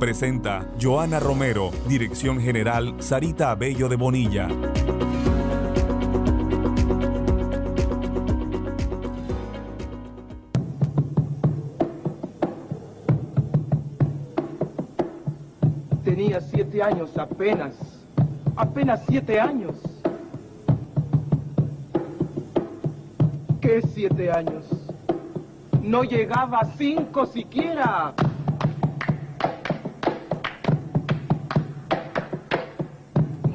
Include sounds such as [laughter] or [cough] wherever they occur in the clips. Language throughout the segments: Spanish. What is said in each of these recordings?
Presenta Joana Romero, Dirección General Sarita Abello de Bonilla. Tenía siete años apenas, apenas siete años. ¿Qué siete años? No llegaba a cinco siquiera.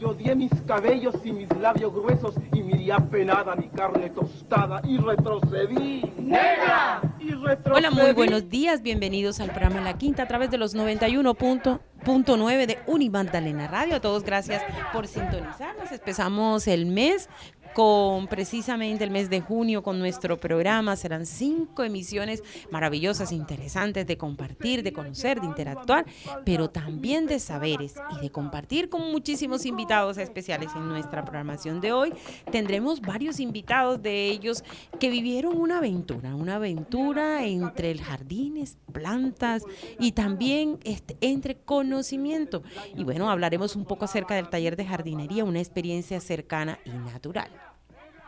Yo odié mis cabellos y mis labios gruesos y miré apenada mi carne tostada y retrocedí. ¡Negra! Y retrocedí. Hola, muy buenos días. Bienvenidos al programa La Quinta a través de los 91.9 de Unimagdalena Radio. A todos gracias por sintonizarnos. Empezamos el mes con precisamente el mes de junio con nuestro programa. Serán cinco emisiones maravillosas, interesantes de compartir, de conocer, de interactuar, pero también de saberes y de compartir con muchísimos invitados especiales en nuestra programación de hoy. Tendremos varios invitados de ellos que vivieron una aventura, una aventura entre jardines, plantas y también este, entre conocimiento. Y bueno, hablaremos un poco acerca del taller de jardinería, una experiencia cercana y natural.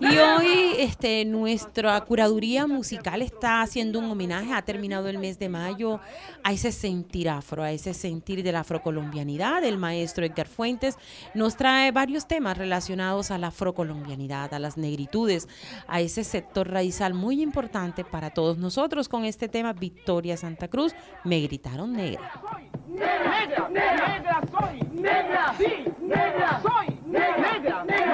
Y hoy este, nuestra curaduría musical está haciendo un homenaje, ha terminado el mes de mayo, a ese sentir afro, a ese sentir de la afrocolombianidad. El maestro Edgar Fuentes nos trae varios temas relacionados a la afrocolombianidad, a las negritudes, a ese sector raizal muy importante para todos nosotros. Con este tema, Victoria Santa Cruz, me gritaron negra. Negra, negra, negra soy, negra, sí, negra soy, negra, negra,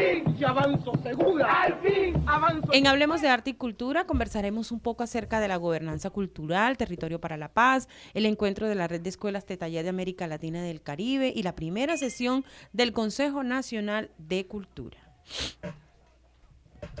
fin. Y avanzo segura. Al fin. Avanzo. En Hablemos de Arte y Cultura conversaremos un poco acerca de la gobernanza cultural, territorio para la paz, el encuentro de la red de escuelas de taller de América Latina y del Caribe y la primera sesión del Consejo Nacional de Cultura.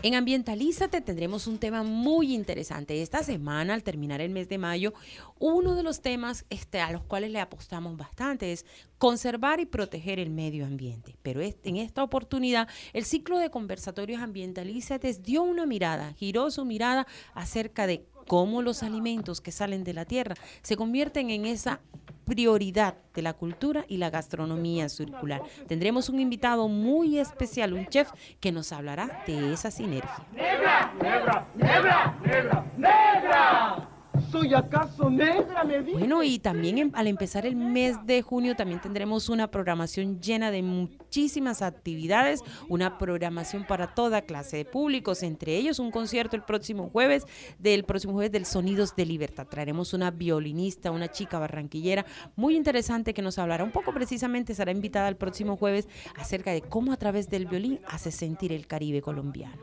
En Ambientalízate tendremos un tema muy interesante. Esta semana, al terminar el mes de mayo, uno de los temas este, a los cuales le apostamos bastante es conservar y proteger el medio ambiente. Pero en esta oportunidad, el ciclo de conversatorios Ambientalízate dio una mirada, giró su mirada acerca de cómo los alimentos que salen de la tierra se convierten en esa prioridad de la cultura y la gastronomía circular. Tendremos un invitado muy especial, un chef, que nos hablará de esa sinergia. Negra, negra, negra, negra, negra. ¿Soy acaso negra? Me. Bueno, y también al empezar el mes de junio también tendremos una programación llena de muchísimas actividades, una programación para toda clase de públicos, entre ellos un concierto el próximo jueves, del próximo jueves del Sonidos de Libertad. Traeremos una violinista, una chica barranquillera muy interesante que nos hablará un poco precisamente, será invitada el próximo jueves acerca de cómo a través del violín hace sentir el Caribe colombiano.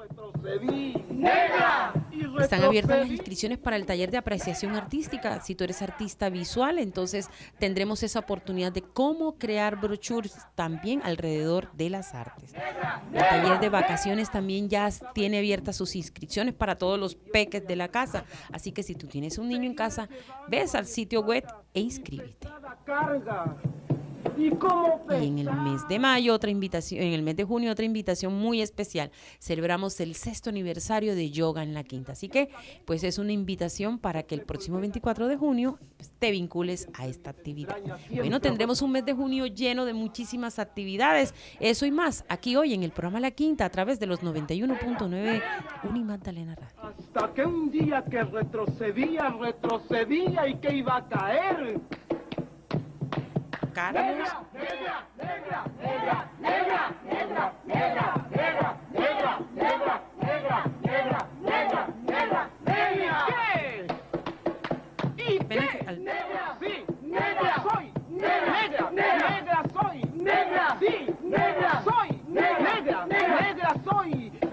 Están abiertas las inscripciones para el taller de apreciación artística. Si tú eres artista visual, entonces tendremos esa oportunidad de cómo crear brochures también alrededor de las artes. El taller de vacaciones también ya tiene abiertas sus inscripciones para todos los peques de la casa. Así que si tú tienes un niño en casa, ves al sitio web e inscríbete. Cada carga. ¿Y cómo Y en el mes de mayo, otra invitación, en el mes de junio, otra invitación muy especial. Celebramos el sexto aniversario de Yoga en la Quinta. Así que, pues es una invitación para que el próximo 24 de junio pues, te vincules a esta actividad. Bueno, tendremos un mes de junio lleno de muchísimas actividades. Eso y más, aquí hoy en el programa La Quinta, a través de los 91.9 Unimagdalena Radio. Hasta que un día que retrocedía, retrocedía y que iba a caer. Carlos. negra, negra, negra, negra, negra, negra, negra,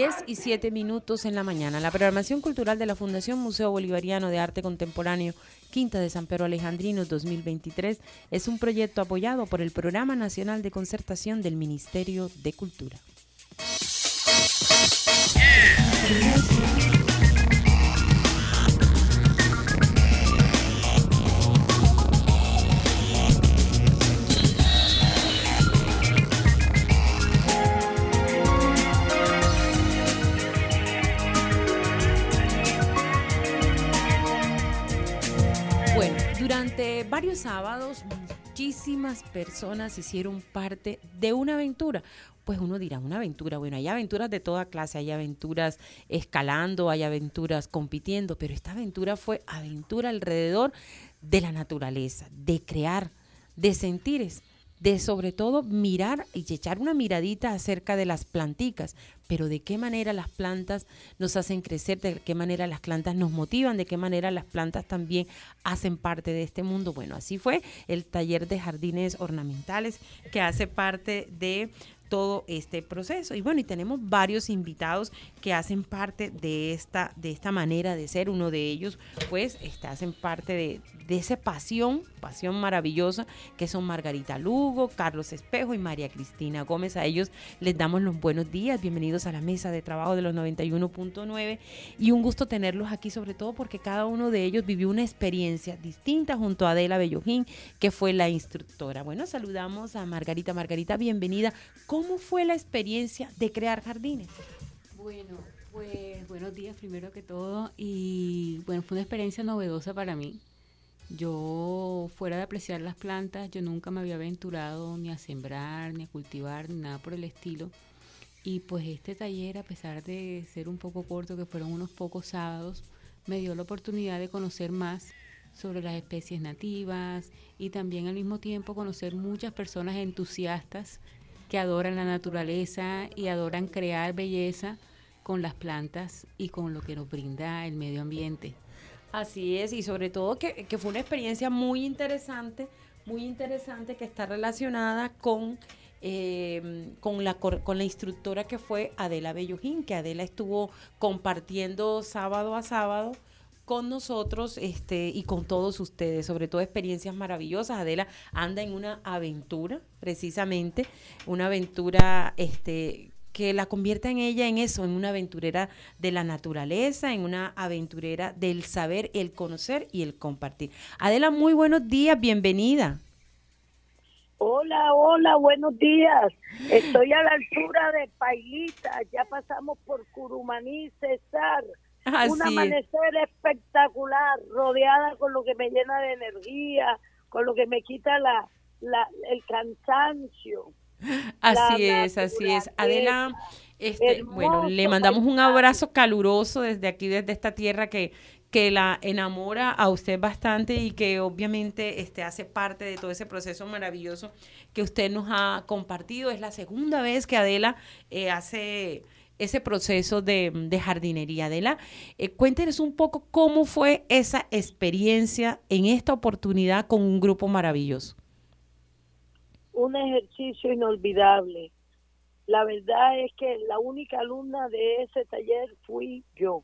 10 y 7 minutos en la mañana. La programación cultural de la Fundación Museo Bolivariano de Arte Contemporáneo Quinta de San Pedro Alejandrino 2023 es un proyecto apoyado por el Programa Nacional de Concertación del Ministerio de Cultura. Varios sábados muchísimas personas hicieron parte de una aventura. Pues uno dirá, una aventura, bueno, hay aventuras de toda clase, hay aventuras escalando, hay aventuras compitiendo, pero esta aventura fue aventura alrededor de la naturaleza, de crear, de sentires, de sobre todo mirar y echar una miradita acerca de las planticas, pero de qué manera las plantas nos hacen crecer, de qué manera las plantas nos motivan, de qué manera las plantas también hacen parte de este mundo. Bueno, así fue el taller de jardines ornamentales que hace parte de todo este proceso. Y bueno, y tenemos varios invitados que hacen parte de esta, de esta manera de ser. Uno de ellos, pues, este, hacen parte de, de esa pasión, pasión maravillosa, que son Margarita Lugo, Carlos Espejo y María Cristina Gómez. A ellos les damos los buenos días. Bienvenidos a la mesa de trabajo de los 91.9. Y un gusto tenerlos aquí, sobre todo porque cada uno de ellos vivió una experiencia distinta junto a Adela Bellojín, que fue la instructora. Bueno, saludamos a Margarita. Margarita, bienvenida. ¿Cómo fue la experiencia de crear jardines? Bueno, pues buenos días primero que todo y bueno, fue una experiencia novedosa para mí. Yo, fuera de apreciar las plantas, yo nunca me había aventurado ni a sembrar, ni a cultivar, ni nada por el estilo. Y pues este taller, a pesar de ser un poco corto, que fueron unos pocos sábados, me dio la oportunidad de conocer más sobre las especies nativas y también al mismo tiempo conocer muchas personas entusiastas que adoran la naturaleza y adoran crear belleza con las plantas y con lo que nos brinda el medio ambiente. Así es, y sobre todo que, fue una experiencia muy interesante, muy interesante que está relacionada con, eh, con, la, con la instructora que fue Adela Bellojín, que Adela estuvo compartiendo sábado a sábado con nosotros este, y con todos ustedes, sobre todo experiencias maravillosas. Adela anda en una aventura, precisamente, una aventura este, que la convierta en ella en eso, en una aventurera de la naturaleza, en una aventurera del saber, el conocer y el compartir. Adela, muy buenos días, bienvenida. Hola, hola, buenos días. Estoy a la altura de Pailita, ya pasamos por Curumaní, Cesar. Un amanecer espectacular, rodeada con lo que me llena de energía, con lo que me quita la, la el cansancio. Así la es, así es. Adela, este, bueno, le mandamos un abrazo caluroso desde aquí, desde esta tierra que, que la enamora a usted bastante y que obviamente este, hace parte de todo ese proceso maravilloso que usted nos ha compartido. Es la segunda vez que Adela eh, hace ese proceso de, de jardinería. Adela, eh, cuéntenos un poco cómo fue esa experiencia en esta oportunidad con un grupo maravilloso. Un ejercicio inolvidable. la verdad es que la única alumna de ese taller fui yo.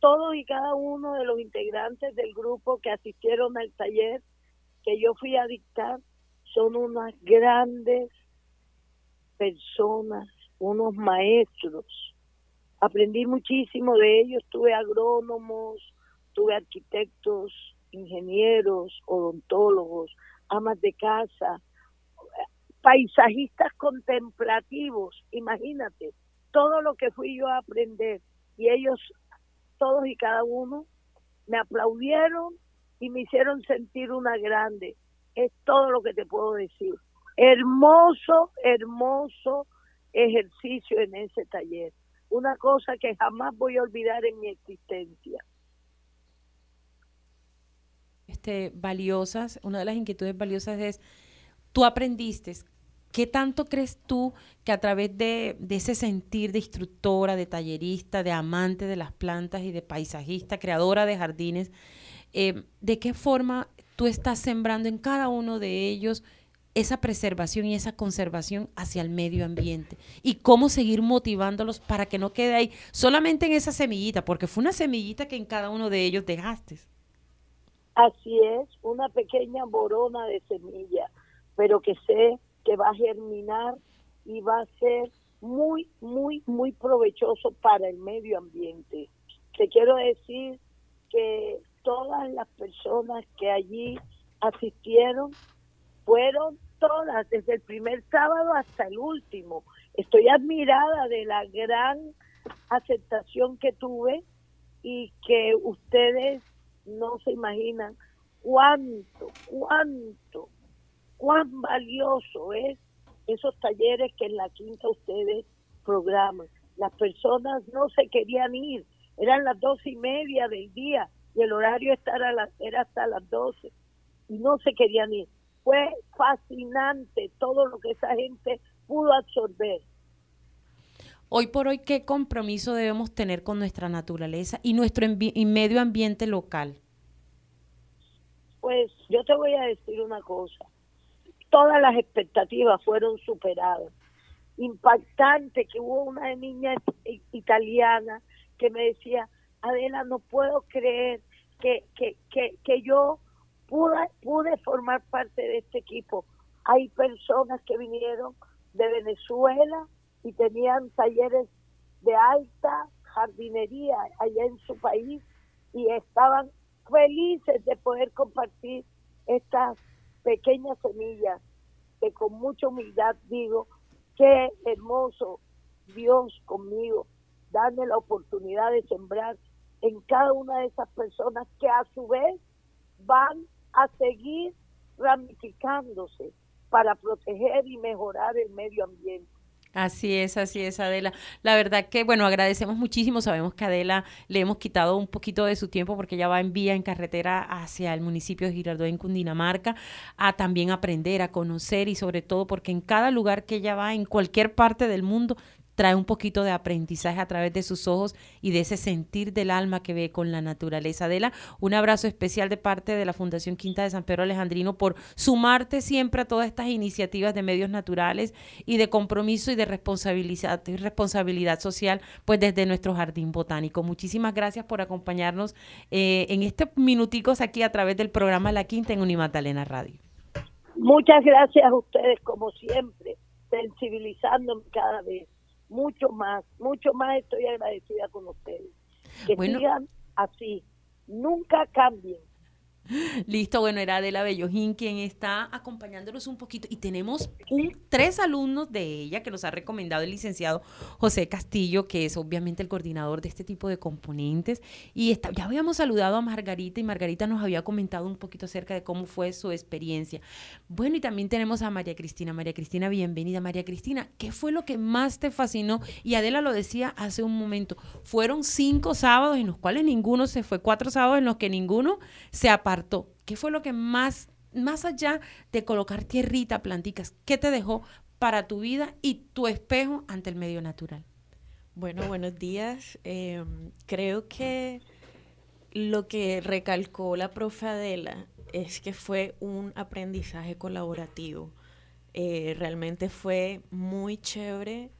Todos y cada uno de los integrantes del grupo que asistieron al taller que yo fui a dictar son unas grandes personas, unos maestros. Aprendí muchísimo de ellos, tuve agrónomos, tuve arquitectos, ingenieros, odontólogos, amas de casa, paisajistas contemplativos, imagínate, todo lo que fui yo a aprender y ellos, todos y cada uno, me aplaudieron y me hicieron sentir una grande. Es todo lo que te puedo decir. Hermoso, hermoso ejercicio en ese taller. Una cosa que jamás voy a olvidar en mi existencia. Este, valiosas, una de las inquietudes valiosas es, tú aprendiste, ¿qué tanto crees tú que a través de, ese sentir de instructora, de tallerista, de amante de las plantas y de paisajista, creadora de jardines, eh, de qué forma tú estás sembrando en cada uno de ellos esa preservación y esa conservación hacia el medio ambiente y cómo seguir motivándolos para que no quede ahí solamente en esa semillita, porque fue una semillita que en cada uno de ellos dejaste. Así es, una pequeña borona de semilla, pero que sé que va a germinar y va a ser muy, muy, muy provechoso para el medio ambiente. Te quiero decir que todas las personas que allí asistieron fueron todas, desde el primer sábado hasta el último. Estoy admirada de la gran aceptación que tuve y que ustedes no se imaginan cuánto, cuánto, cuán valioso es esos talleres que en la quinta ustedes programan. Las personas no se querían ir, eran las dos y media del día y el horario era hasta las doce y no se querían ir. Fue fascinante todo lo que esa gente pudo absorber. Hoy por hoy, ¿qué compromiso debemos tener con nuestra naturaleza y nuestro medio ambiente local? Pues yo te voy a decir una cosa. Todas las expectativas fueron superadas. Impactante que hubo una niña italiana que me decía, Adela, no puedo creer que, que, que, que yo pude, pude formar parte de este equipo. Hay personas que vinieron de Venezuela y tenían talleres de alta jardinería allá en su país y estaban felices de poder compartir estas pequeñas semillas que con mucha humildad digo, qué hermoso Dios conmigo, darme la oportunidad de sembrar en cada una de esas personas que a su vez van a seguir ramificándose para proteger y mejorar el medio ambiente. Así es, así es, Adela. La verdad que, bueno, agradecemos muchísimo. Sabemos que Adela le hemos quitado un poquito de su tiempo porque ella va en vía, en carretera hacia el municipio de Girardot, en Cundinamarca, a también aprender, a conocer y sobre todo porque en cada lugar que ella va, en cualquier parte del mundo, trae un poquito de aprendizaje a través de sus ojos y de ese sentir del alma que ve con la naturaleza. Adela, un abrazo especial de parte de la Fundación Quinta de San Pedro Alejandrino por sumarte siempre a todas estas iniciativas de medios naturales y de compromiso y de responsabilidad, responsabilidad social, pues desde nuestro jardín botánico. Muchísimas gracias por acompañarnos eh, en estos minuticos aquí a través del programa La Quinta en Unimagdalena Radio. Muchas gracias a ustedes, como siempre, sensibilizándome cada vez mucho más, mucho más estoy agradecida con ustedes. Que sigan así, nunca cambien. [laughs] Listo, bueno, era Adela Bellojín quien está acompañándonos un poquito y tenemos un, tres alumnos de ella que nos ha recomendado el licenciado José Castillo, que es obviamente el coordinador de este tipo de componentes. Y está, ya habíamos saludado a Margarita y Margarita nos había comentado un poquito acerca de cómo fue su experiencia. Bueno, y también tenemos a María Cristina. María Cristina, bienvenida. María Cristina, ¿qué fue lo que más te fascinó? Y Adela lo decía hace un momento, fueron cinco sábados en los cuales ninguno se fue, cuatro sábados en los que ninguno se apartó ¿Qué fue lo que más, más allá de colocar tierrita, planticas, qué te dejó para tu vida y tu espejo ante el medio natural? Bueno, buenos días. Em, creo que lo que recalcó la profe Adela es que fue un aprendizaje colaborativo. Eh, realmente fue muy chévere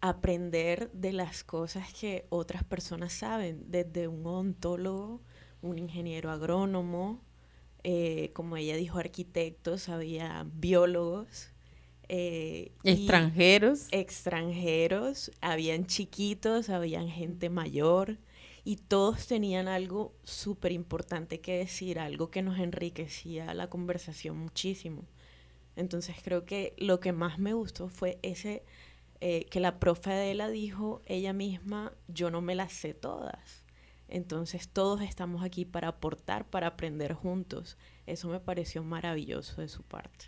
aprender de las cosas que otras personas saben, desde un odontólogo, un ingeniero agrónomo, eh, como ella dijo, arquitectos, había biólogos. Eh, extranjeros. Extranjeros, habían chiquitos, habían gente mayor y todos tenían algo súper importante que decir, algo que nos enriquecía la conversación muchísimo. Entonces creo que lo que más me gustó fue ese eh, que la profe Adela dijo ella misma, yo no me las sé todas. Entonces todos estamos aquí para aportar, para aprender juntos. Eso me pareció maravilloso de su parte.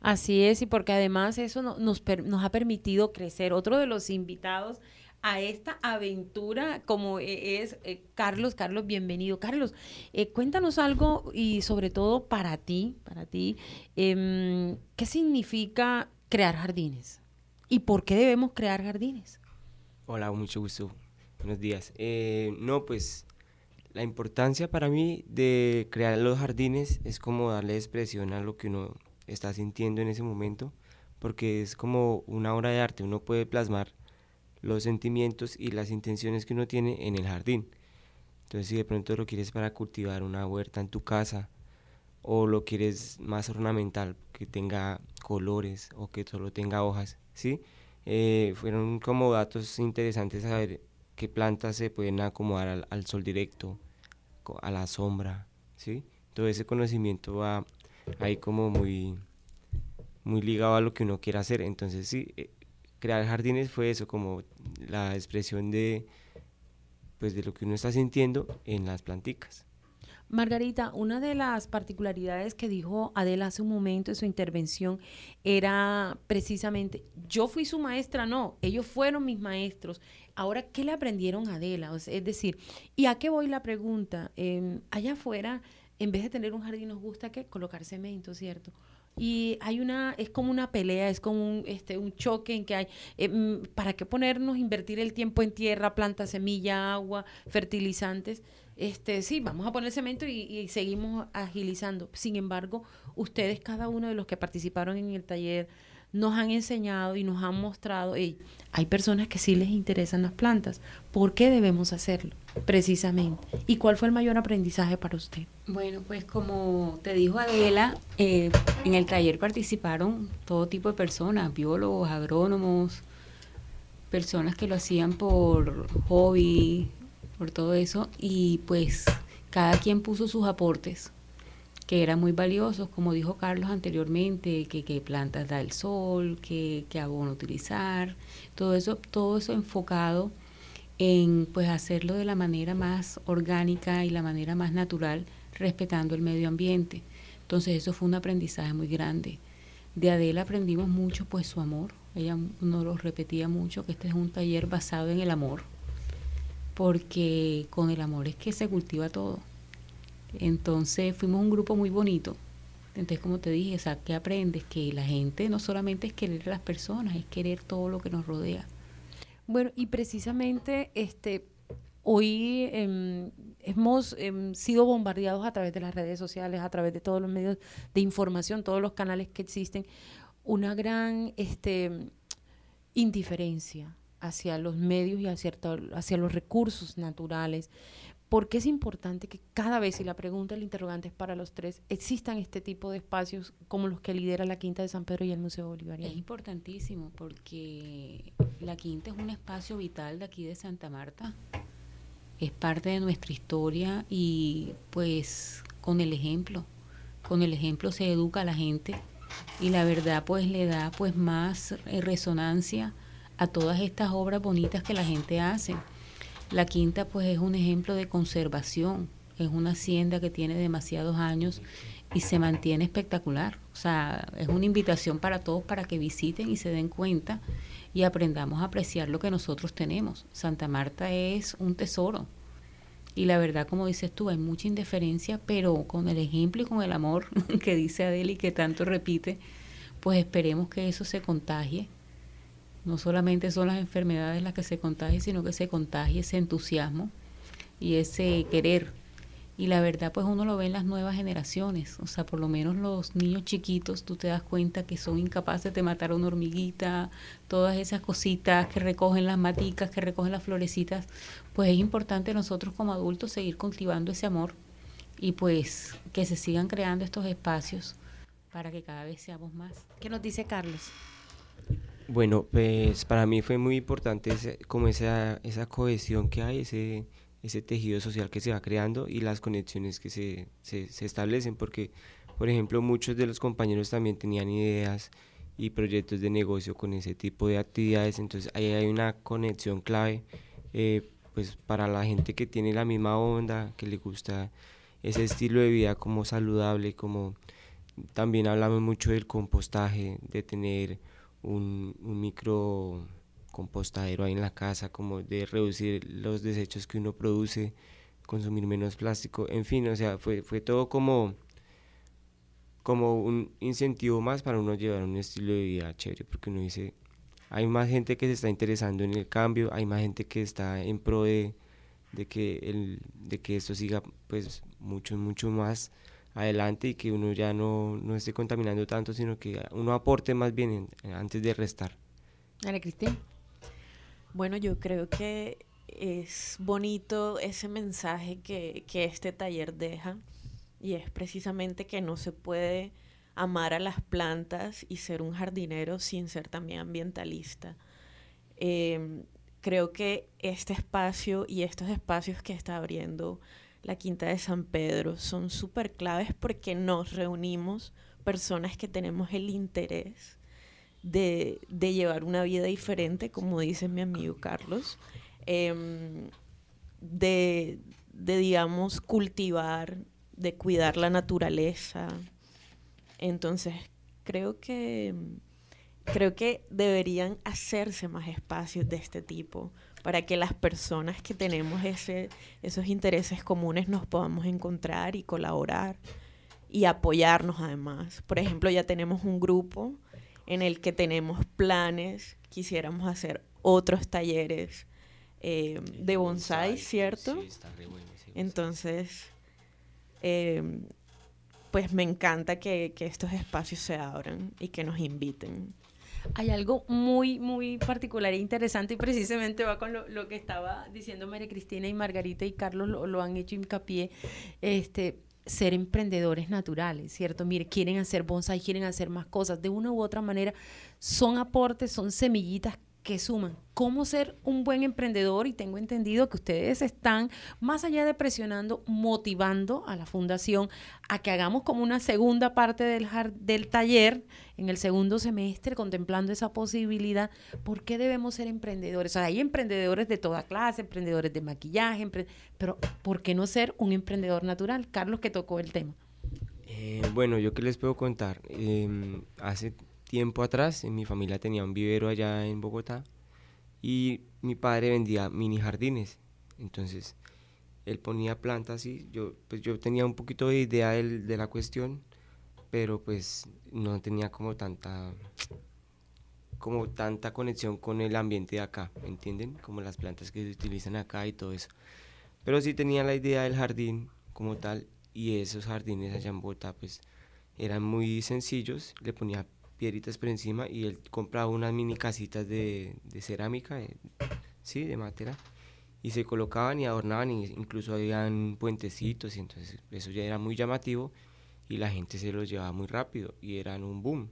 Así es, y porque además eso nos, nos ha permitido crecer. Otro de los invitados a esta aventura como e, es eh, Carlos. Carlos, bienvenido. Carlos, eh, cuéntanos algo y sobre todo para ti, para ti, em, ¿qué significa crear jardines? ¿Y por qué debemos crear jardines? Hola, mucho gusto. Buenos días. Eh, no, pues la importancia para mí de crear los jardines es como darle expresión a lo que uno está sintiendo en ese momento, porque es como una obra de arte, uno puede plasmar los sentimientos y las intenciones que uno tiene en el jardín. Entonces si de pronto lo quieres para cultivar una huerta en tu casa o lo quieres más ornamental, que tenga colores o que solo tenga hojas, ¿sí? Eh, fueron como datos interesantes saber qué plantas se pueden acomodar al, sol directo, a la sombra, ¿sí? Todo ese conocimiento va ahí como muy, muy ligado a lo que uno quiera hacer. Entonces sí, eh, crear jardines fue eso, como la expresión de, pues, de lo que uno está sintiendo en las planticas. Margarita, una de las particularidades que dijo Adela hace un momento en su intervención era precisamente, yo fui su maestra, no, ellos fueron mis maestros. Ahora, ¿qué le aprendieron a Adela? es decir, ¿y a qué voy la pregunta? Em, allá afuera, en vez de tener un jardín, nos gusta que colocar cemento, ¿cierto? y hay una, es como una pelea, es como un, este, un choque en que hay, mm, ¿para qué ponernos, invertir el tiempo en tierra, planta, semilla, agua, fertilizantes? Este, sí, vamos a poner cemento y, seguimos agilizando. Sin embargo, ustedes, cada uno de los que participaron en el taller, nos han enseñado y nos han mostrado, hey, hay personas que sí les interesan las plantas, ¿por qué debemos hacerlo? Precisamente. ¿Y cuál fue el mayor aprendizaje para usted? Bueno, pues como te dijo Adela, eh, en el taller participaron todo tipo de personas, biólogos, agrónomos, personas que lo hacían por hobby, por todo eso, y pues cada quien puso sus aportes que eran muy valiosos, como dijo Carlos anteriormente, que, que plantas da el sol, que, que abono utilizar, todo eso, todo eso enfocado en pues hacerlo de la manera más orgánica y la manera más natural, respetando el medio ambiente. Entonces eso fue un aprendizaje muy grande. De Adela aprendimos mucho pues su amor. Ella nos lo repetía mucho que este es un taller basado en el amor, porque con el amor es que se cultiva todo. Entonces fuimos un grupo muy bonito. Entonces, como te dije, o ¿qué aprendes? Que la gente no solamente es querer a las personas, es querer todo lo que nos rodea. Bueno, y precisamente este hoy em, hemos em, sido bombardeados a través de las redes sociales, a través de todos los medios de información, todos los canales que existen, una gran este, indiferencia hacia los medios y hacia, hacia los recursos naturales. ¿Por qué es importante que cada vez, y la pregunta, el interrogante es para los tres, existan este tipo de espacios como los que lidera la Quinta de San Pedro y el Museo Bolivariano? Es importantísimo porque la Quinta es un espacio vital de aquí de Santa Marta. Es parte de nuestra historia y pues con el ejemplo, con el ejemplo se educa a la gente y la verdad pues le da pues más eh, resonancia a todas estas obras bonitas que la gente hace la quinta pues es un ejemplo de conservación, es una hacienda que tiene demasiados años y se mantiene espectacular. O sea, es una invitación para todos para que visiten y se den cuenta y aprendamos a apreciar lo que nosotros tenemos. Santa Marta es un tesoro. Y la verdad, como dices tú, hay mucha indiferencia, pero con el ejemplo y con el amor [laughs] que dice Adeli que tanto repite, pues esperemos que eso se contagie no solamente son las enfermedades las que se contagian, sino que se contagie ese entusiasmo y ese querer Y la verdad, pues uno lo ve en las nuevas generaciones. O sea, por lo menos los niños chiquitos, tú te das cuenta que son incapaces de matar a una hormiguita, todas esas cositas que recogen las maticas, que recogen las florecitas. Pues es importante nosotros como adultos seguir cultivando ese amor y pues que se sigan creando estos espacios para que cada vez seamos más. ¿Qué nos dice Carlos? Bueno, pues para mí fue muy importante como esa, esa cohesión que hay, ese ese tejido social que se va creando y las conexiones que se, se, establecen, porque, por ejemplo, muchos de los compañeros también tenían ideas y proyectos de negocio con ese tipo de actividades, entonces ahí hay una conexión clave eh, pues para la gente que tiene la misma onda, que le gusta ese estilo de vida como saludable, como también hablamos mucho del compostaje, de tener un, micro compostadero ahí en la casa, como de reducir los desechos que uno produce, consumir menos plástico, en fin, o sea, fue, fue todo como, como un incentivo más para uno llevar un estilo de vida chévere, porque uno dice, hay más gente que se está interesando en el cambio, hay más gente que está en pro de, de que, el, de que esto siga pues mucho, mucho más adelante y que uno ya no, no esté contaminando tanto, sino que uno aporte más bien antes de restar. Ana Cristina. Bueno, yo creo que es bonito ese mensaje que, que este taller deja y es precisamente que no se puede amar a las plantas y ser un jardinero sin ser también ambientalista. Em, creo que este espacio y estos espacios que está abriendo la Quinta de San Pedro son súper claves porque nos reunimos personas que tenemos el interés de, llevar una vida diferente, como dice mi amigo Carlos, em, de, digamos, cultivar, de cuidar la naturaleza. Entonces, creo que, creo que deberían hacerse más espacios de este tipo para que las personas que tenemos ese, esos intereses comunes nos podamos encontrar y colaborar y apoyarnos además. Por ejemplo, ya tenemos un grupo en el que tenemos planes, quisiéramos hacer otros talleres eh, de bonsai, ¿cierto? Sí, está re bueno, Entonces, eh, pues me encanta que, que, estos espacios se abran y que nos inviten. Hay algo muy, muy particular e interesante y precisamente va con lo, que estaba diciendo María Cristina y Margarita y Carlos lo, lo han hecho hincapié. Este, ser emprendedores naturales, ¿cierto? Mire, quieren hacer bonsai, quieren hacer más cosas, de una u otra manera, son aportes, son semillitas que suman. ¿Cómo ser un buen emprendedor? Y tengo entendido que ustedes están, más allá de presionando, motivando a la fundación a que hagamos como una segunda parte del, del taller en el segundo semestre, contemplando esa posibilidad. ¿Por qué debemos ser emprendedores? O sea, hay emprendedores de toda clase, emprendedores de maquillaje, pero ¿por qué no ser un emprendedor natural? Carlos, que tocó el tema. Eh, bueno, yo qué les puedo contar. Em, hace tiempo atrás, mi familia tenía un vivero allá en Bogotá y mi padre vendía mini jardines. Entonces, él ponía plantas y yo, pues yo tenía un poquito de idea de, la cuestión, pero pues no tenía como tanta como tanta conexión con el ambiente de acá, ¿me entienden? Como las plantas que se utilizan acá y todo eso. Pero sí tenía la idea del jardín como tal y esos jardines allá en Bogotá pues eran muy sencillos, le ponía piedritas por encima y él compraba unas mini casitas de, de cerámica, de, sí, de madera, y se colocaban y adornaban, y incluso habían puentecitos, y entonces eso ya era muy llamativo y la gente se los llevaba muy rápido y eran un boom.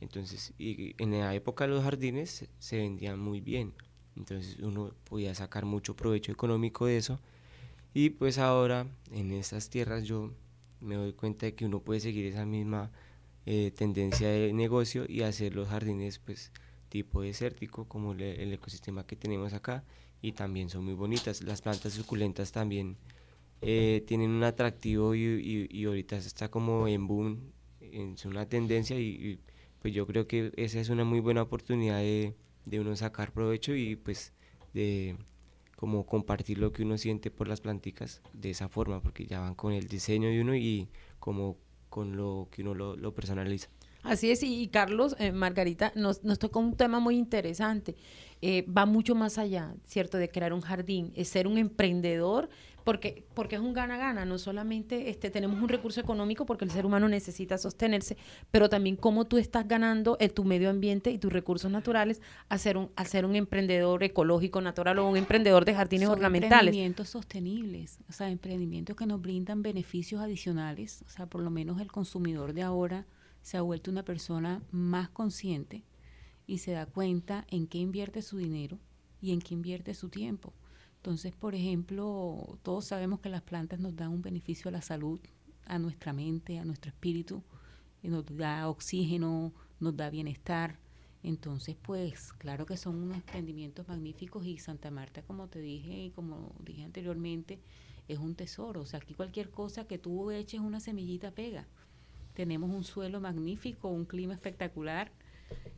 Entonces, en la época los jardines se vendían muy bien, entonces uno podía sacar mucho provecho económico de eso. Y pues ahora en estas tierras yo me doy cuenta de que uno puede seguir esa misma eh, tendencia de negocio y hacer los jardines pues tipo desértico como el ecosistema que tenemos acá y también son muy bonitas. Las plantas suculentas también eh, tienen un atractivo y, y, ahorita está como en boom, es una tendencia y, pues yo creo que esa es una muy buena oportunidad de, de uno sacar provecho y pues de como compartir lo que uno siente por las planticas de esa forma, porque ya van con el diseño de uno y como con lo que uno lo, personaliza. Así es, y, Carlos, eh, Margarita, nos, nos tocó un tema muy interesante. Eh, va mucho más allá, ¿cierto?, de crear un jardín, es ser un emprendedor, porque, porque es un gana-gana, no solamente este, tenemos un recurso económico porque el ser humano necesita sostenerse, pero también cómo tú estás ganando en tu medio ambiente y tus recursos naturales a ser un, a ser un emprendedor ecológico natural o un emprendedor de jardines Son ornamentales. Emprendimientos sostenibles, o sea, emprendimientos que nos brindan beneficios adicionales, o sea, por lo menos el consumidor de ahora se ha vuelto una persona más consciente y se da cuenta en qué invierte su dinero y en qué invierte su tiempo. Entonces, por ejemplo, todos sabemos que las plantas nos dan un beneficio a la salud, a nuestra mente, a nuestro espíritu, nos da oxígeno, nos da bienestar. Entonces, pues, claro que son unos emprendimientos magníficos y Santa Marta, como te dije y como dije anteriormente, es un tesoro. O sea, aquí cualquier cosa que tú eches una semillita pega. Tenemos un suelo magnífico, un clima espectacular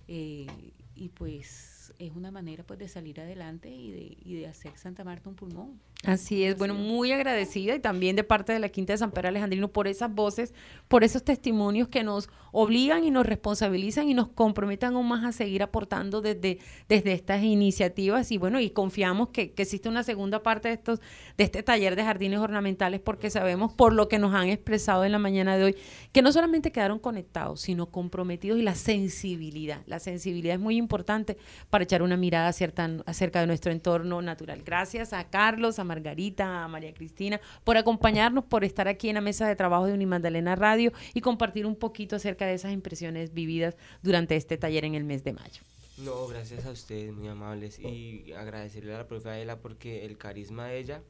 eh, y pues es una manera pues de salir adelante y de, y de hacer Santa Marta un pulmón. Así es, bueno, muy agradecida y también de parte de la Quinta de San Pedro Alejandrino por esas voces, por esos testimonios que nos obligan y nos responsabilizan y nos comprometen aún más a seguir aportando desde, desde estas iniciativas y bueno, y confiamos que, que existe una segunda parte de estos, de este taller de jardines ornamentales porque sabemos por lo que nos han expresado en la mañana de hoy, que no solamente quedaron conectados, sino comprometidos y la sensibilidad. La sensibilidad es muy importante para echar una mirada acerca de nuestro entorno natural. Gracias a Carlos, a Margarita, a María Cristina, por acompañarnos, por estar aquí en la mesa de trabajo de Unimandalena Radio y compartir un poquito acerca de esas impresiones vividas durante este taller en el mes de mayo. No, gracias a ustedes, muy amables. Y agradecerle a la profe Adela porque el carisma de ella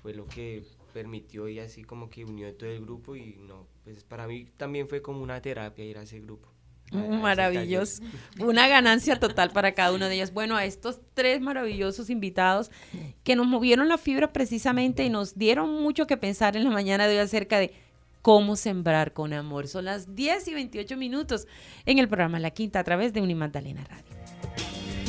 fue lo que permitió y así como que unió todo el grupo y no, pues para mí también fue como una terapia ir a ese grupo. Maravilloso. Una ganancia total para cada uno de ellos. Bueno, a estos tres maravillosos invitados que nos movieron la fibra precisamente y nos dieron mucho que pensar en la mañana de hoy acerca de cómo sembrar con amor. Son las 10 y 28 minutos en el programa La Quinta a través de Unimagdalena Radio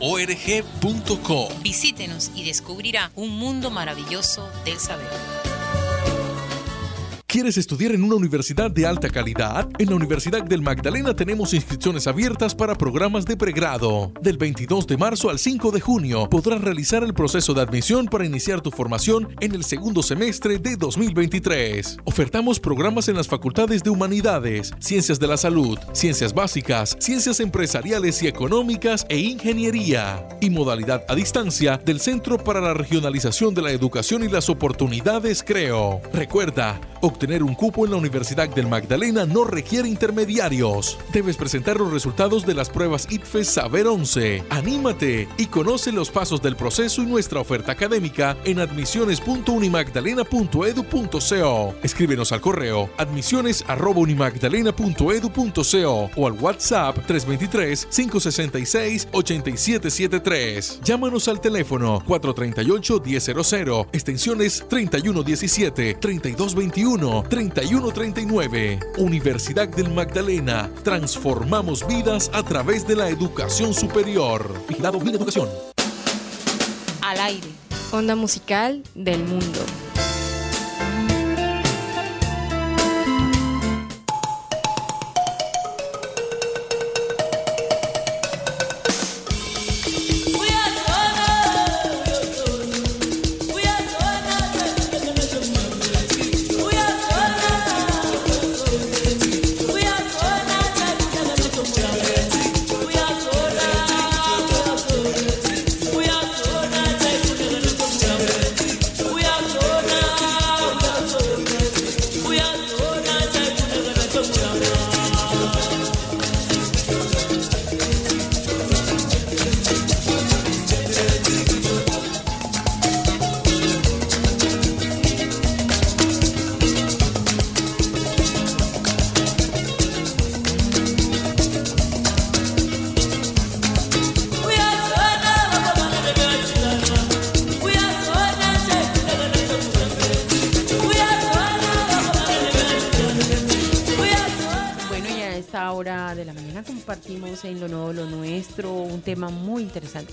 org.co. Visítenos y descubrirá un mundo maravilloso del saber. ¿Quieres estudiar en una universidad de alta calidad? En la Universidad del Magdalena tenemos inscripciones abiertas para programas de pregrado. Del 22 de marzo al 5 de junio podrás realizar el proceso de admisión para iniciar tu formación en el segundo semestre de 2023. Ofertamos programas en las facultades de Humanidades, Ciencias de la Salud, Ciencias Básicas, Ciencias Empresariales y Económicas e Ingeniería. Y modalidad a distancia del Centro para la Regionalización de la Educación y las Oportunidades CREO. Recuerda, obtener un cupo en la Universidad del Magdalena no requiere intermediarios. Debes presentar los resultados de las pruebas ITFES Saber 11. Anímate y conoce los pasos del proceso y nuestra oferta académica en admisiones.unimagdalena.edu.co. Escríbenos al correo admisiones.unimagdalena.edu.co o al WhatsApp 323-566-8773. Llámanos al teléfono 438-1000, extensiones 3117, 3221 3139. Universidad del Magdalena. Transformamos vidas a través de la educación superior. Vigilado mi educación. Al aire. Onda musical del mundo.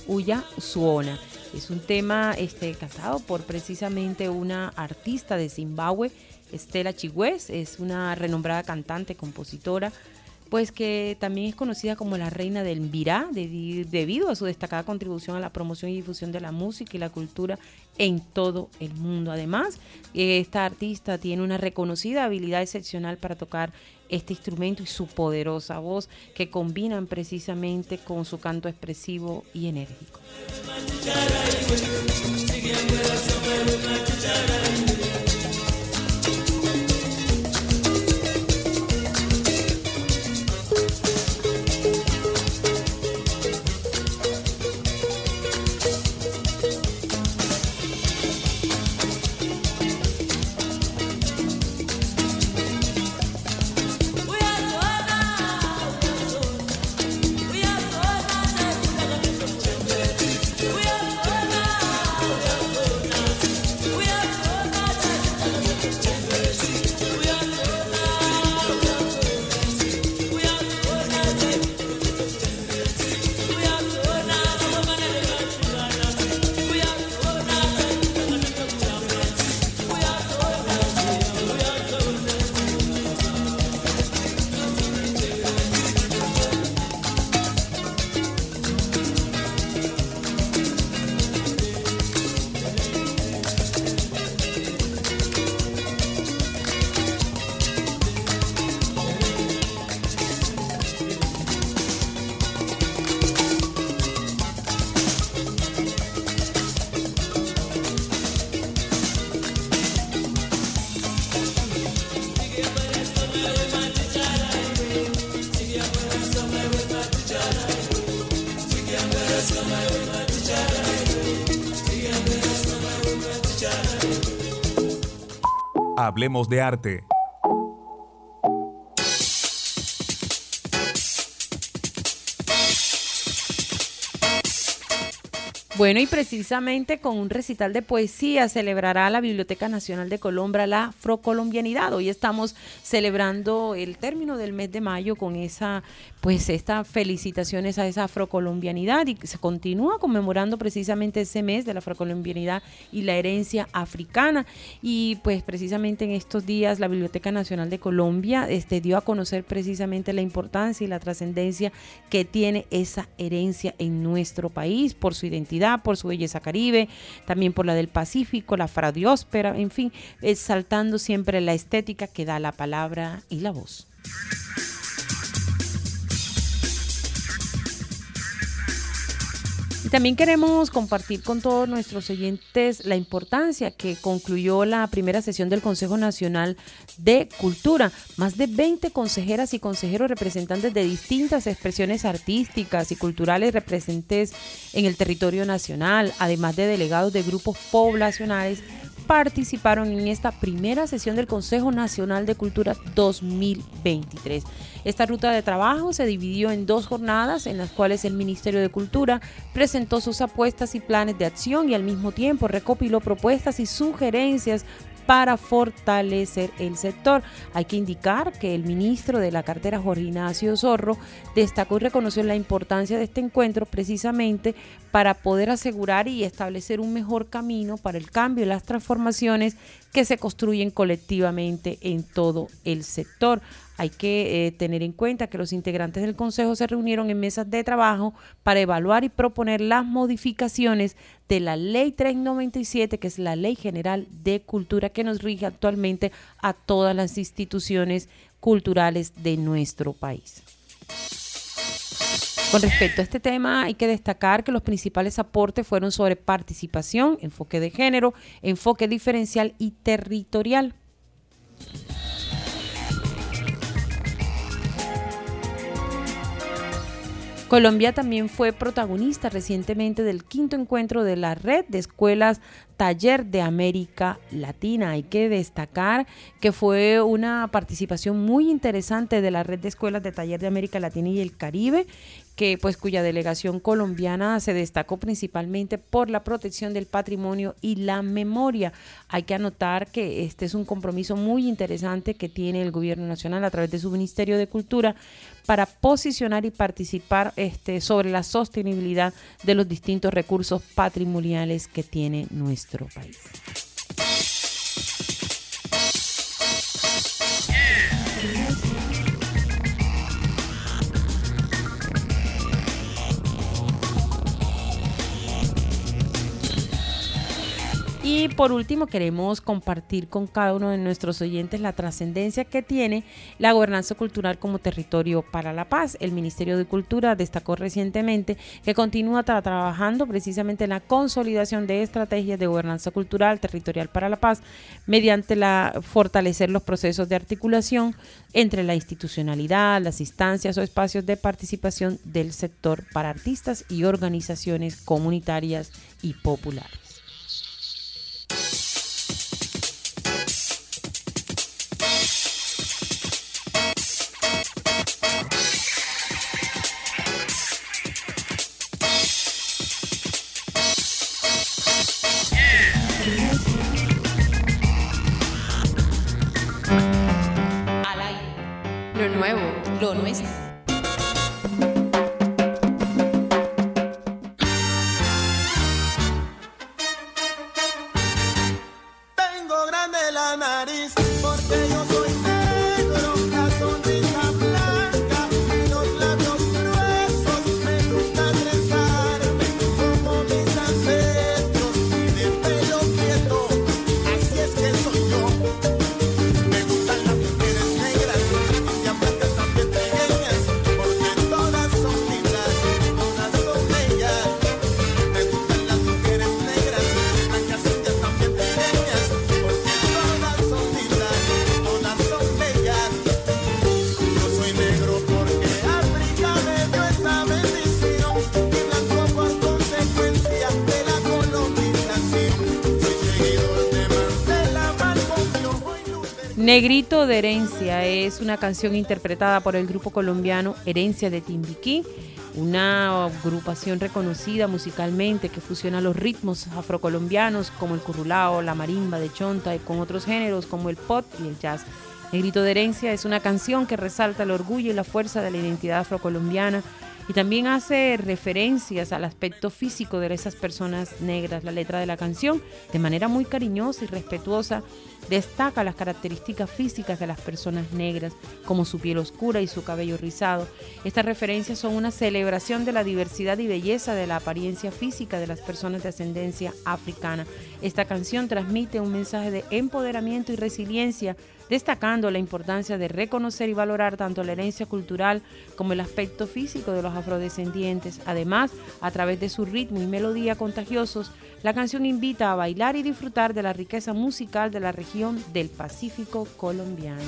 Uya Suona. Es un tema este, cantado por precisamente una artista de Zimbabue, Estela Chigüez, es una renombrada cantante, compositora, pues que también es conocida como la reina del Mbirá debido a su destacada contribución a la promoción y difusión de la música y la cultura en todo el mundo. Además, esta artista tiene una reconocida habilidad excepcional para tocar este instrumento y su poderosa voz que combinan precisamente con su canto expresivo y enérgico. Hablemos de arte. Bueno, y precisamente con un recital de poesía celebrará la Biblioteca Nacional de Colombia la afrocolombianidad. Hoy estamos celebrando el término del mes de mayo con esa, pues, estas felicitaciones a esa afrocolombianidad y se continúa conmemorando precisamente ese mes de la afrocolombianidad y la herencia africana. Y pues precisamente en estos días la Biblioteca Nacional de Colombia este, dio a conocer precisamente la importancia y la trascendencia que tiene esa herencia en nuestro país por su identidad por su belleza caribe, también por la del Pacífico, la fradióspera, en fin, exaltando siempre la estética que da la palabra y la voz. también queremos compartir con todos nuestros oyentes la importancia que concluyó la primera sesión del Consejo Nacional de Cultura. Más de 20 consejeras y consejeros representantes de distintas expresiones artísticas y culturales representes en el territorio nacional, además de delegados de grupos poblacionales participaron en esta primera sesión del Consejo Nacional de Cultura 2023. Esta ruta de trabajo se dividió en dos jornadas en las cuales el Ministerio de Cultura presentó sus apuestas y planes de acción y al mismo tiempo recopiló propuestas y sugerencias para fortalecer el sector. Hay que indicar que el ministro de la cartera, Jorge Ignacio Zorro, destacó y reconoció la importancia de este encuentro precisamente para poder asegurar y establecer un mejor camino para el cambio y las transformaciones que se construyen colectivamente en todo el sector. Hay que eh, tener en cuenta que los integrantes del Consejo se reunieron en mesas de trabajo para evaluar y proponer las modificaciones de la Ley 397, que es la Ley General de Cultura que nos rige actualmente a todas las instituciones culturales de nuestro país. Con respecto a este tema, hay que destacar que los principales aportes fueron sobre participación, enfoque de género, enfoque diferencial y territorial. Colombia también fue protagonista recientemente del quinto encuentro de la red de escuelas Taller de América Latina. Hay que destacar que fue una participación muy interesante de la red de escuelas de Taller de América Latina y el Caribe, que pues cuya delegación colombiana se destacó principalmente por la protección del patrimonio y la memoria. Hay que anotar que este es un compromiso muy interesante que tiene el gobierno nacional a través de su Ministerio de Cultura para posicionar y participar este, sobre la sostenibilidad de los distintos recursos patrimoniales que tiene nuestro país. Y por último, queremos compartir con cada uno de nuestros oyentes la trascendencia que tiene la gobernanza cultural como territorio para la paz. El Ministerio de Cultura destacó recientemente que continúa trabajando precisamente en la consolidación de estrategias de gobernanza cultural territorial para la paz mediante la fortalecer los procesos de articulación entre la institucionalidad, las instancias o espacios de participación del sector para artistas y organizaciones comunitarias y populares. Tengo grande la nariz Negrito de Herencia es una canción interpretada por el grupo colombiano Herencia de Timbiquí, una agrupación reconocida musicalmente que fusiona los ritmos afrocolombianos como el currulao, la marimba de chonta y con otros géneros como el pop y el jazz. Negrito de Herencia es una canción que resalta el orgullo y la fuerza de la identidad afrocolombiana y también hace referencias al aspecto físico de esas personas negras. La letra de la canción, de manera muy cariñosa y respetuosa, destaca las características físicas de las personas negras, como su piel oscura y su cabello rizado. Estas referencias son una celebración de la diversidad y belleza de la apariencia física de las personas de ascendencia africana. Esta canción transmite un mensaje de empoderamiento y resiliencia destacando la importancia de reconocer y valorar tanto la herencia cultural como el aspecto físico de los afrodescendientes. Además, a través de su ritmo y melodía contagiosos, la canción invita a bailar y disfrutar de la riqueza musical de la región del Pacífico colombiano.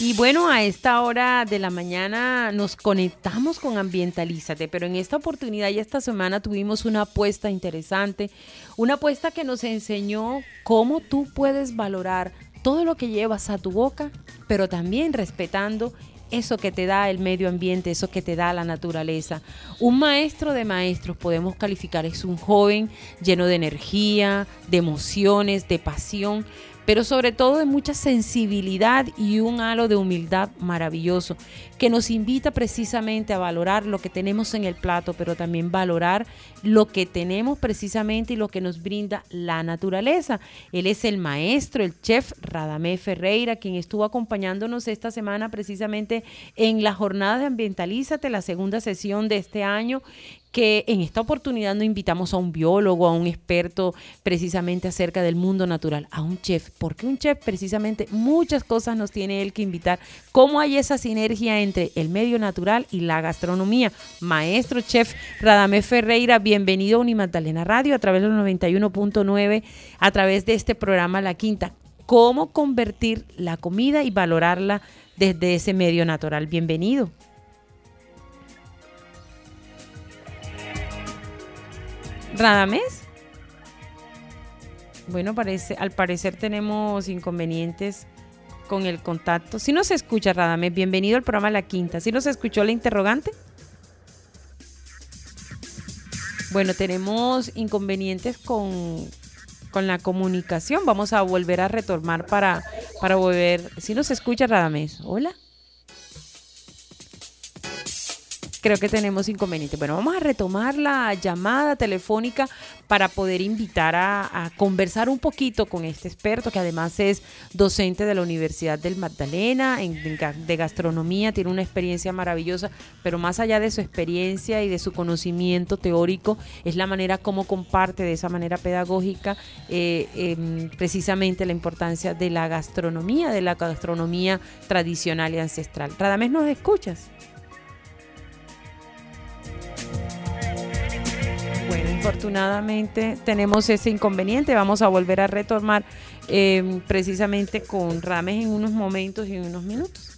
Y bueno, a esta hora de la mañana nos conectamos con Ambientalízate, pero en esta oportunidad y esta semana tuvimos una apuesta interesante, una apuesta que nos enseñó cómo tú puedes valorar todo lo que llevas a tu boca, pero también respetando eso que te da el medio ambiente, eso que te da la naturaleza. Un maestro de maestros podemos calificar es un joven lleno de energía, de emociones, de pasión, pero sobre todo de mucha sensibilidad y un halo de humildad maravilloso, que nos invita precisamente a valorar lo que tenemos en el plato, pero también valorar lo que tenemos precisamente y lo que nos brinda la naturaleza. Él es el maestro, el chef Radamé Ferreira, quien estuvo acompañándonos esta semana precisamente en la jornada de Ambientalízate, la segunda sesión de este año, que en esta oportunidad no invitamos a un biólogo, a un experto precisamente acerca del mundo natural, a un chef, porque un chef precisamente muchas cosas nos tiene él que invitar. ¿Cómo hay esa sinergia entre el medio natural y la gastronomía? Maestro chef Radamé Ferreira, bienvenido a Unimagdalena Radio a través del 91.9, a través de este programa La Quinta. ¿Cómo convertir la comida y valorarla desde ese medio natural? Bienvenido. Radamés. Bueno, parece, al parecer tenemos inconvenientes con el contacto. Si no se escucha, Radamés, bienvenido al programa La Quinta. ¿Si no se escuchó la interrogante? Bueno, tenemos inconvenientes con, con la comunicación. Vamos a volver a retomar para, para volver. Si no se escucha, Radamés. Hola. Creo que tenemos inconveniente. Bueno, vamos a retomar la llamada telefónica para poder invitar a, conversar un poquito con este experto que además es docente de la Universidad del Magdalena en, en, de gastronomía, tiene una experiencia maravillosa, pero más allá de su experiencia y de su conocimiento teórico, es la manera como comparte de esa manera pedagógica eh, eh, precisamente la importancia de la gastronomía, de la gastronomía tradicional y ancestral. Radamés, ¿nos escuchas? Bueno, infortunadamente tenemos ese inconveniente. Vamos a volver a retomar eh, precisamente con Rames en unos momentos y en unos minutos.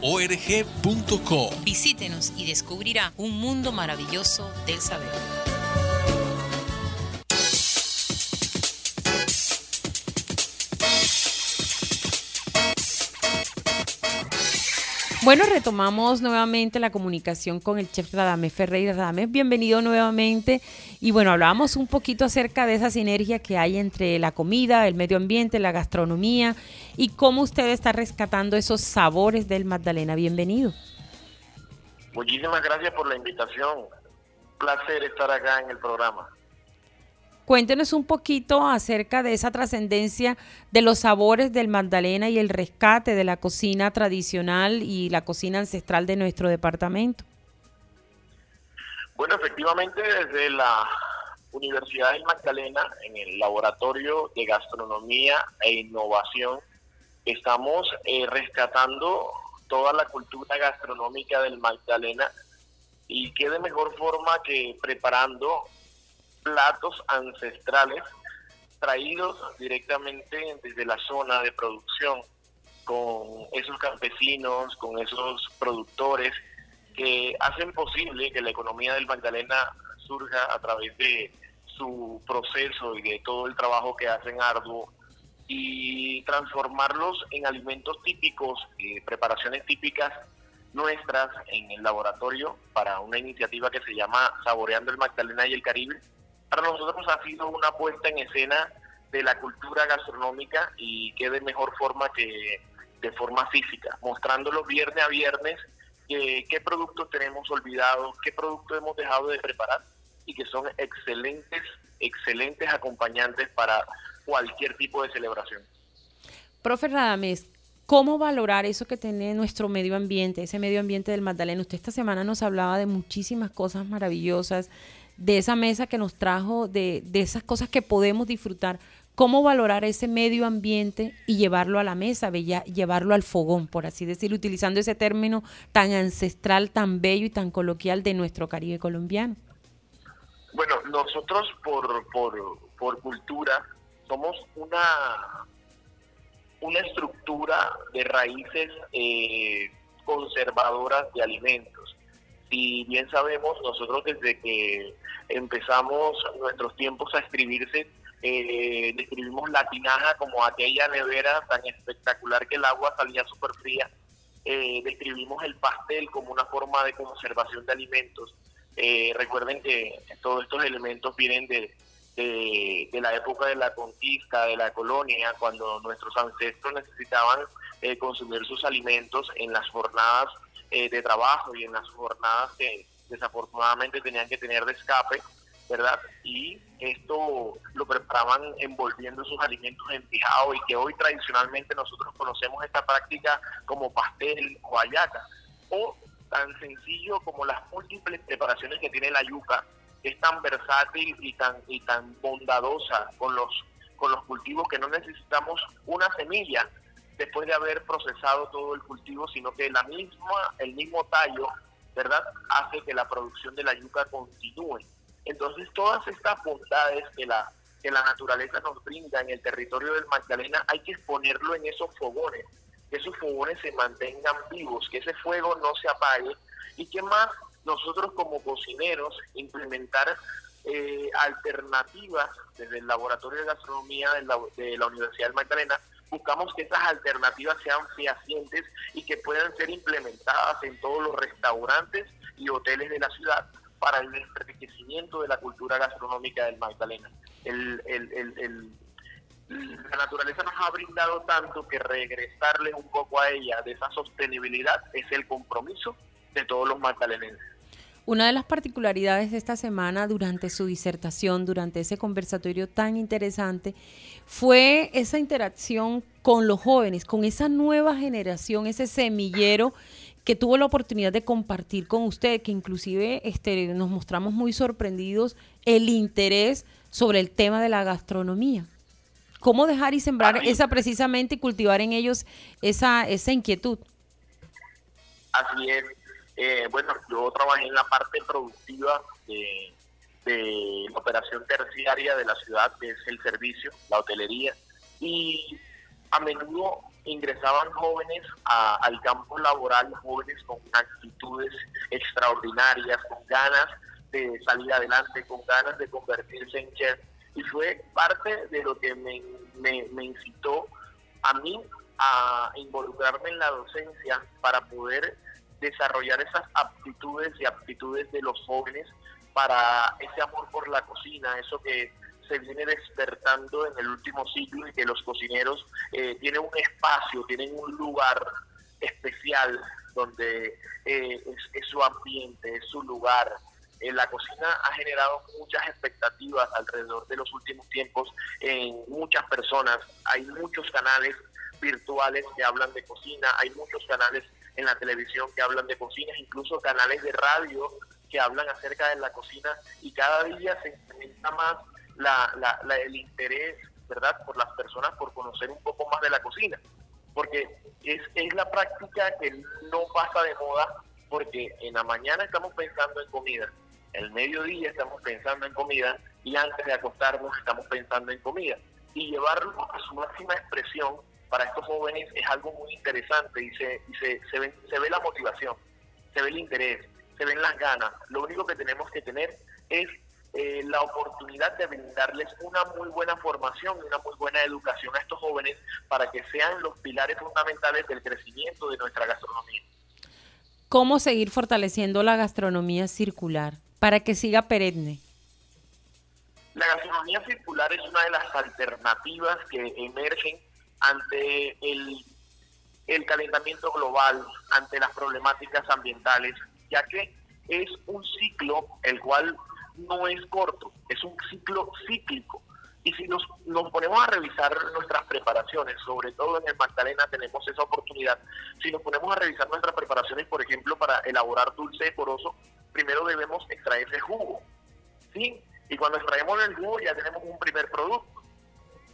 org.co. Visítenos y descubrirá un mundo maravilloso del saber. Bueno, retomamos nuevamente la comunicación con el chef Radamés Ferreira. Radamés, bienvenido nuevamente. Y bueno, hablábamos un poquito acerca de esa sinergia que hay entre la comida, el medio ambiente, la gastronomía y cómo usted está rescatando esos sabores del Magdalena. Bienvenido. Muchísimas gracias por la invitación. Placer estar acá en el programa. Cuéntenos un poquito acerca de esa trascendencia de los sabores del Magdalena y el rescate de la cocina tradicional y la cocina ancestral de nuestro departamento. Bueno, efectivamente, desde la Universidad del Magdalena, en el Laboratorio de Gastronomía e Innovación, estamos eh, rescatando toda la cultura gastronómica del Magdalena y qué de mejor forma que preparando platos ancestrales traídos directamente desde la zona de producción con esos campesinos, con esos productores que hacen posible que la economía del Magdalena surja a través de su proceso y de todo el trabajo que hacen arduo y transformarlos en alimentos típicos, eh, preparaciones típicas nuestras en el laboratorio para una iniciativa que se llama Saboreando el Magdalena y el Caribe, para nosotros ha sido una puesta en escena de la cultura gastronómica y qué de mejor forma que de forma física, mostrándolo viernes a viernes qué productos tenemos olvidados, qué productos hemos dejado de preparar y que son excelentes, excelentes acompañantes para cualquier tipo de celebración. Profe Radames, ¿Cómo valorar eso que tiene nuestro medio ambiente, ese medio ambiente del Magdalena? Usted esta semana nos hablaba de muchísimas cosas maravillosas, de esa mesa que nos trajo, de, de esas cosas que podemos disfrutar. ¿Cómo valorar ese medio ambiente y llevarlo a la mesa, llevarlo al fogón, por así decirlo, utilizando ese término tan ancestral, tan bello y tan coloquial de nuestro Caribe colombiano? Bueno, nosotros por, por, por cultura somos una una estructura de raíces eh, conservadoras de alimentos. Si bien sabemos, nosotros desde que empezamos nuestros tiempos a escribirse, eh, describimos la tinaja como aquella nevera tan espectacular que el agua salía súper fría. Eh, describimos el pastel como una forma de conservación de alimentos. Eh, recuerden que todos estos elementos vienen de, de, la época de la conquista, de la colonia, cuando nuestros ancestros necesitaban eh, consumir sus alimentos en las jornadas eh, de trabajo y en las jornadas que desafortunadamente tenían que tener de escape, ¿verdad? Y esto lo preparaban envolviendo sus alimentos en pijao y que hoy tradicionalmente nosotros conocemos esta práctica como pastel o ayaca, o tan sencillo como las múltiples preparaciones que tiene la yuca es tan versátil y tan y tan bondadosa con los con los cultivos que no necesitamos una semilla después de haber procesado todo el cultivo, sino que la misma el mismo tallo, ¿verdad? hace que la producción de la yuca continúe. Entonces, todas estas bondades que la que la naturaleza nos brinda en el territorio del Magdalena, hay que exponerlo en esos fogones, que esos fogones se mantengan vivos, que ese fuego no se apague y que más nosotros como cocineros implementar eh, alternativas desde el Laboratorio de Gastronomía de la, de la Universidad del Magdalena, buscamos que esas alternativas sean fehacientes y que puedan ser implementadas en todos los restaurantes y hoteles de la ciudad para el enriquecimiento de la cultura gastronómica del Magdalena. El, el, el, la naturaleza nos ha brindado tanto que regresarle un poco a ella de esa sostenibilidad es el compromiso de todos los magdalenenses. Una de las particularidades de esta semana durante su disertación, durante ese conversatorio tan interesante, fue esa interacción con los jóvenes, con esa nueva generación, ese semillero que tuvo la oportunidad de compartir con usted, que inclusive este, nos mostramos muy sorprendidos el interés sobre el tema de la gastronomía. ¿Cómo dejar y sembrar esa precisamente y cultivar en ellos esa, esa inquietud? Así es. Eh, bueno, yo trabajé en la parte productiva de, la operación terciaria de la ciudad, que es el servicio, la hotelería, y a menudo ingresaban jóvenes al campo laboral, jóvenes con actitudes extraordinarias, con ganas de salir adelante, con ganas de convertirse en chef. Y fue parte de lo que me, me incitó a mí a involucrarme en la docencia para poder desarrollar esas aptitudes y aptitudes de los jóvenes para ese amor por la cocina, eso que se viene despertando en el último siglo y que los cocineros eh, tienen un espacio, tienen un lugar especial donde eh, es, su ambiente, es su lugar. Eh, la cocina ha generado muchas expectativas alrededor de los últimos tiempos en muchas personas. Hay muchos canales virtuales que hablan de cocina, hay muchos canales en la televisión que hablan de cocinas, incluso canales de radio que hablan acerca de la cocina y cada día se incrementa más la, el interés, ¿verdad?, por las personas por conocer un poco más de la cocina, porque es, es la práctica que no pasa de moda, porque en la mañana estamos pensando en comida, el mediodía estamos pensando en comida y antes de acostarnos estamos pensando en comida. Y llevarlo a su máxima expresión para estos jóvenes es algo muy interesante y se, se, se, ve, se ve la motivación, se ve el interés, se ven las ganas. Lo único que tenemos que tener es eh, la oportunidad de brindarles una muy buena formación y una muy buena educación a estos jóvenes para que sean los pilares fundamentales del crecimiento de nuestra gastronomía. ¿Cómo seguir fortaleciendo la gastronomía circular para que siga perenne? La gastronomía circular es una de las alternativas que emergen ante el, calentamiento global, ante las problemáticas ambientales, ya que es un ciclo el cual no es corto, es un ciclo cíclico Y si nos, ponemos a revisar nuestras preparaciones, sobre todo en el Magdalena tenemos esa oportunidad, si nos ponemos a revisar nuestras preparaciones, por ejemplo, para elaborar dulce de corozo, primero debemos extraer el jugo, ¿sí? Y cuando extraemos el jugo ya tenemos un primer producto.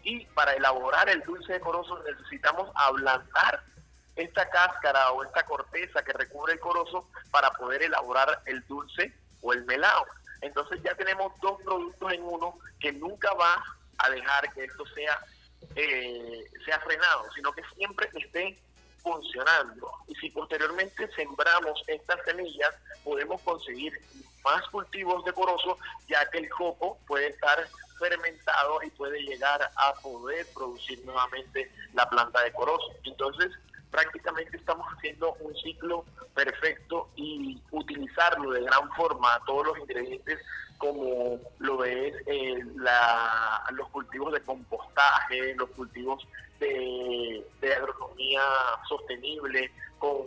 Y para elaborar el dulce de corozo necesitamos ablandar esta cáscara o esta corteza que recubre el corozo para poder elaborar el dulce o el melado. Entonces ya tenemos dos productos en uno que nunca va a dejar que esto sea, eh, sea frenado, sino que siempre esté funcionando. Y si posteriormente sembramos estas semillas, podemos conseguir más cultivos de corozo, ya que el coco puede estar fermentado y puede llegar a poder producir nuevamente la planta de corozo. Entonces, prácticamente estamos haciendo un ciclo perfecto y utilizarlo de gran forma, todos los ingredientes como lo es eh, la, los cultivos de compostaje, los cultivos de, agronomía sostenible, con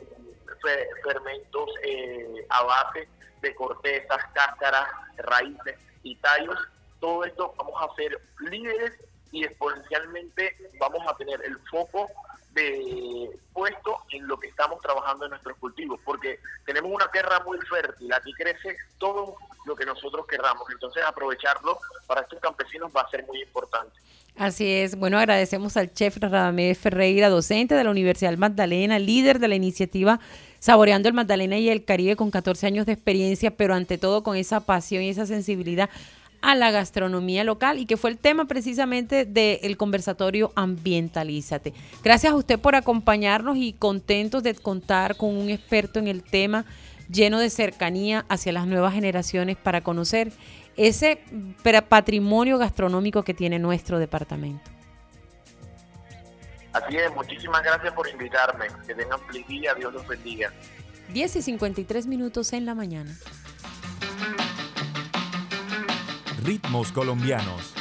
fe- fermentos eh, a base de cortezas, cáscaras, raíces y tallos. Todo esto vamos a ser líderes y exponencialmente vamos a tener el foco de puesto en lo que estamos trabajando en nuestros cultivos, porque tenemos una tierra muy fértil, aquí crece todo lo que nosotros querramos, entonces aprovecharlo para estos campesinos va a ser muy importante. Así es. Bueno, agradecemos al chef Radamés Ferreira, docente de la Universidad Magdalena, líder de la iniciativa Saboreando el Magdalena y el Caribe con 14 años de experiencia, pero ante todo con esa pasión y esa sensibilidad a la gastronomía local y que fue el tema precisamente del conversatorio Ambientalízate. Gracias a usted por acompañarnos y contentos de contar con un experto en el tema lleno de cercanía hacia las nuevas generaciones para conocer ese patrimonio gastronómico que tiene nuestro departamento. Así es, muchísimas gracias por invitarme, que tengan feliz día, Dios los bendiga. 10 y 53 minutos en la mañana. Ritmos colombianos.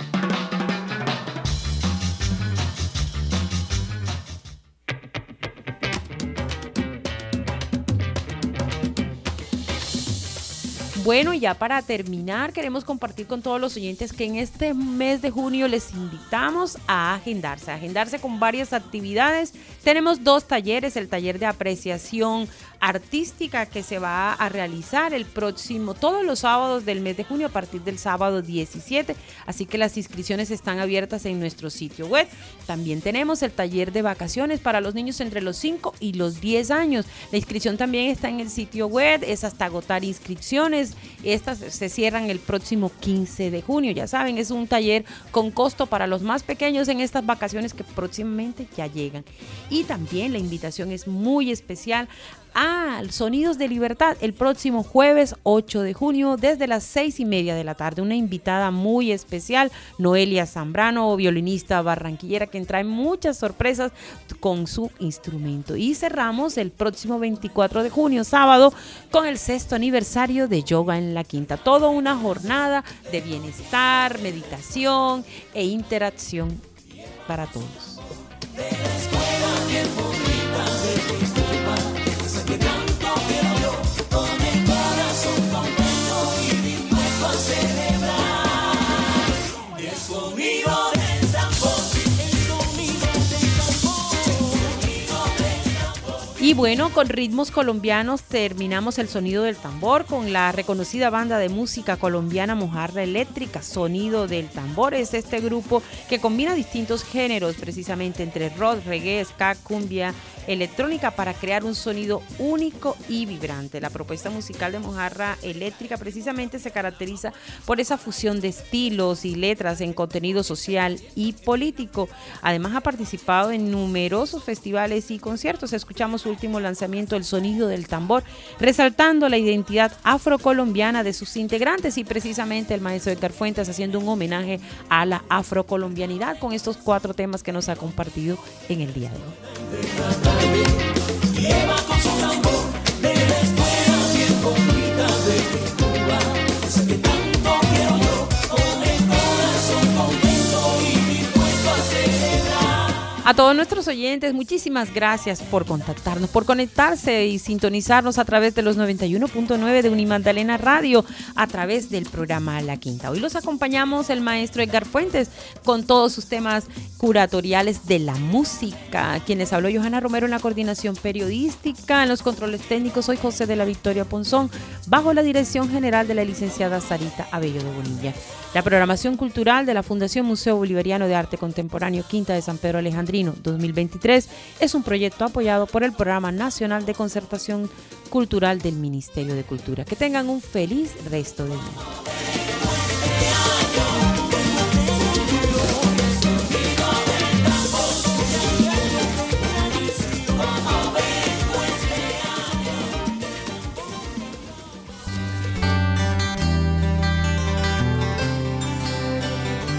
Bueno, y ya para terminar, queremos compartir con todos los oyentes que en este mes de junio les invitamos a agendarse, a agendarse con varias actividades. Tenemos dos talleres, el taller de apreciación artística que se va a realizar el próximo, todos los sábados del mes de junio a partir del sábado 17, así que las inscripciones están abiertas en nuestro sitio web. También tenemos el taller de vacaciones para los niños entre los 5 y los 10 años. La inscripción también está en el sitio web, es hasta agotar inscripciones. Estas se cierran el próximo 15 de junio. Ya saben, es un taller con costo para los más pequeños en estas vacaciones que próximamente ya llegan. Y también la invitación es muy especial a Sonidos de Libertad el próximo jueves 8 de junio desde las seis y media de la tarde. Una invitada muy especial, Noelia Zambrano, violinista barranquillera, que trae muchas sorpresas con su instrumento. Y cerramos el próximo 24 de junio, sábado, con el sexto aniversario de Yoga en la Quinta. Toda una jornada de bienestar, meditación e interacción para todos. Y bueno, con ritmos colombianos terminamos el sonido del tambor con la reconocida banda de música colombiana Mojarra Eléctrica, Sonido del Tambor. Es este grupo que combina distintos géneros, precisamente entre rock, reggae, ska, cumbia, electrónica, para crear un sonido único y vibrante. La propuesta musical de Mojarra Eléctrica precisamente se caracteriza por esa fusión de estilos y letras en contenido social y político. Además ha participado en numerosos festivales y conciertos. Escuchamos su último lanzamiento, El Sonido del Tambor, resaltando la identidad afrocolombiana de sus integrantes y precisamente el maestro Edgar Fuentes haciendo un homenaje a la afrocolombianidad con estos cuatro temas que nos ha compartido en el día de hoy. A todos nuestros oyentes, muchísimas gracias por contactarnos, por conectarse y sintonizarnos a través de los 91.9 de Unimandalena Radio, a través del programa La Quinta. Hoy los acompañamos el maestro Edgar Fuentes con todos sus temas curatoriales de la música. Quienes habló Johanna Romero en la coordinación periodística, en los controles técnicos, soy José de la Victoria Ponzón, bajo la dirección general de la licenciada Sarita Abello de Bonilla. La programación cultural de la Fundación Museo Bolivariano de Arte Contemporáneo Quinta de San Pedro Alejandrino 2023 es un proyecto apoyado por el Programa Nacional de Concertación Cultural del Ministerio de Cultura. Que tengan un feliz resto de día.